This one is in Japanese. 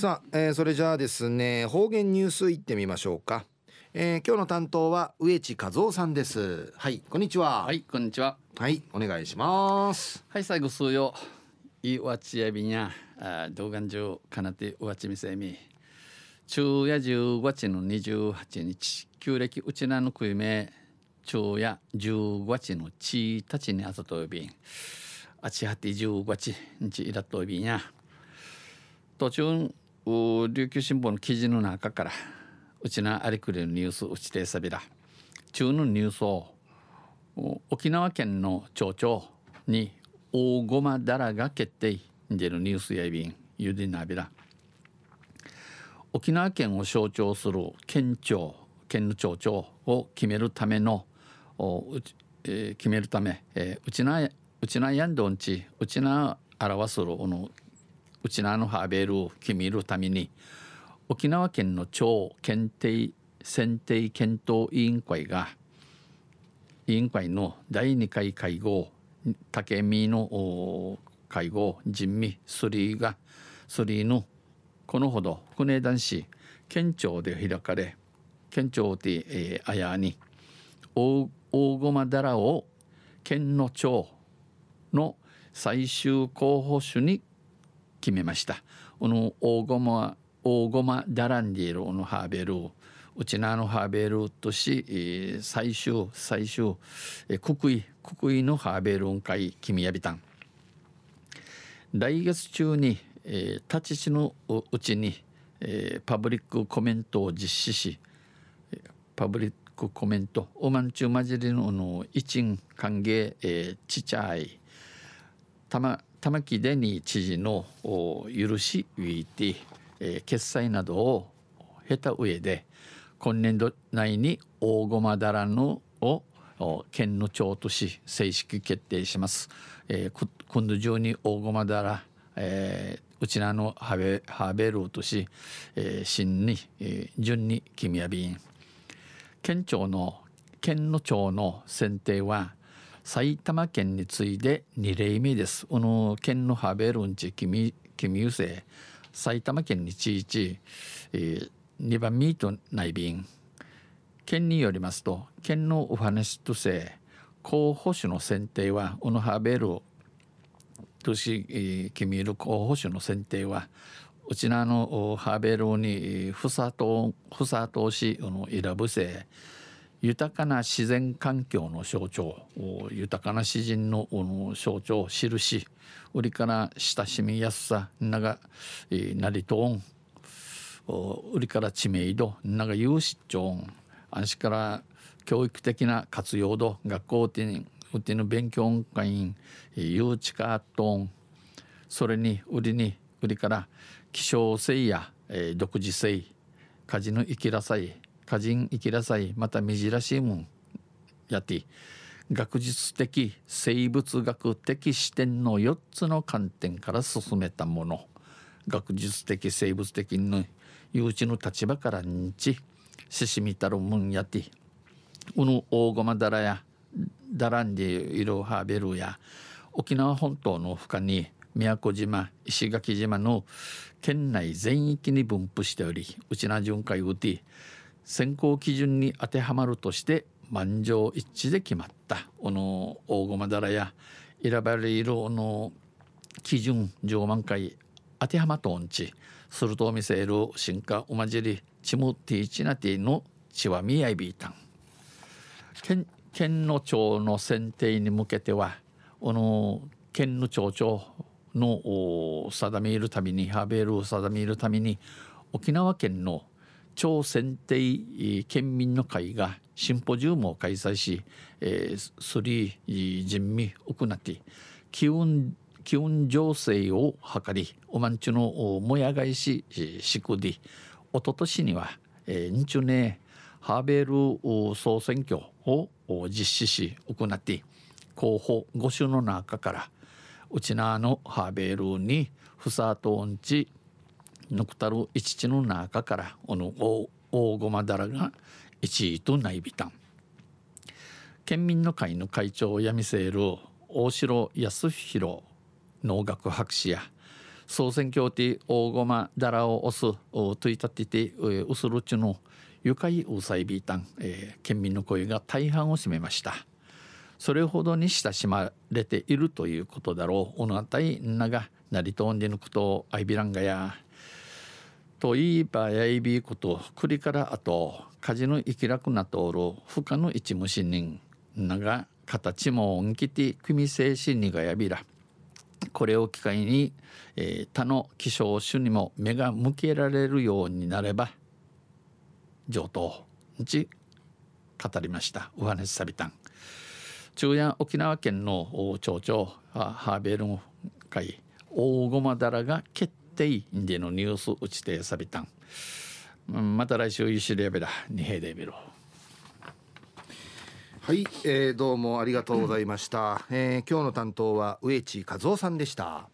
さあ、えー、それじゃあですね方言ニュースいってみましょうか、えー、今日の担当は植地和夫さんです。はいこんにちは。はいこんにちは。はいお願いします。はい最後数よ。いわちやびんや動画中かなてうわちみせみ。昼夜10月の28日。旧暦うちなの食いめ昼夜10月のちたちにあざとびん。あちはて10月日いらとびんや。途中琉球新聞の記事の中からうちなありくれるニュースうちてさびら。中のニュースを沖縄県の町長に大駒だらが決定でるニュースやいびんゆでなびら。沖縄県を象徴する県庁県の町長を決めるためのえー、決めるため、えー、うちなうちなやんどんちうちな表するこのうちなのハーベルを決めるために沖縄県の町検定選定検討委員会が委員会の第2回会合竹見の会合人味スリーがスリーのこのほど国男子県庁で開かれ県庁で、えー、あやに大駒寺を県の町の最終候補種に決めました。この大駒大駒ダランディーのハーベルうちなのハーベルとし、最終最終、えー、国威国威のハーベルン会君やびたん来月中に、えー、立ち地のうちに、えー、パブリックコメントを実施しパブリックコメントおまんちゅうまじりのの一員歓迎、えー、ちちゃい玉玉城デニー知事の許しウィーティ、えー、決済などを経た上で今年度内に大駒だらのを県の長とし正式決定します。えー、今度中に大駒だら、えー、うちなのハベハベルーとし、えー、新に、えー、順に君やびん県庁の県の長の選定は埼玉県に次いで2例目です。この県のハベルンチ君君ゆせ埼玉県にちいち、えー、2番ミート内便。県によりますと県のお話とせ候補種の選定はこのハベルとし、えー、君いる候補種の選定はうちなのハベルにふさとふさとしの選ぶせ豊かな自然環境の象徴豊かな詩人の象徴印売りから親しみやすさなが、えなりとん。売りから知名度なが有志長安心から教育的な活用度学校でうての勉強会員誘致かとん。それに売りに売りから希少性や、独自性家事の生きらさい家人生きらさい。またみじらしいもんやって。学術的生物学的視点の4つの観点から進めたもの。学術的生物的の誘致の立場から認知。ししみたるもんやて。うぬ大駒だらやだらんでいるハーベルや。沖縄本島の深に宮古島石垣島の県内全域に分布しておりうちな巡回うて選考基準に当てはまるとして満場一致で決まった。この大駒だらや選ばれるの基準上満開当てはまとんち。すると見せる進化おまじりチムティチナティのチワミヤイビータン県県の町の選定に向けてはこの県の町長の定めるためにハーベルを定めるために沖縄県の町選定県民の会がシンポジウムを開催し、えー、スリー人民行って機運気温情勢を図りおまんちゅのもやがいししくでおととしには、えー、んちゅねハーベル総選挙を実施し行って候補5種の中からうちなのハーベルにふさとんちぬくたる一地の中からこの大駒だらが1位とないびたん。県民の会の会長をやみせる大城康弘農学博士や総選挙で大駒だらを押すといたっててうするちの愉快うさいびたん、えー、県民の声が大半を占めました。それほどに親しまれているということだろう。おなたいながなりとんでぬくとあいびらんがやといえばやいびことくりからあと火事の生きらくなとおる不可の一無心人なが形も恩きて組精神にがやびら。これを機会に、えー、他の希少種にも目が向けられるようになれば上等ち語りました。ウハネスサビタン中夜沖縄県の町長ハーベルン会大駒だらが決ていんでのニュース打ちてさびたん。うんまた来週ゆしレベラ二平デビルはい、えー、どうもありがとうございました、うん、えー、今日の担当は植地和夫さんでした。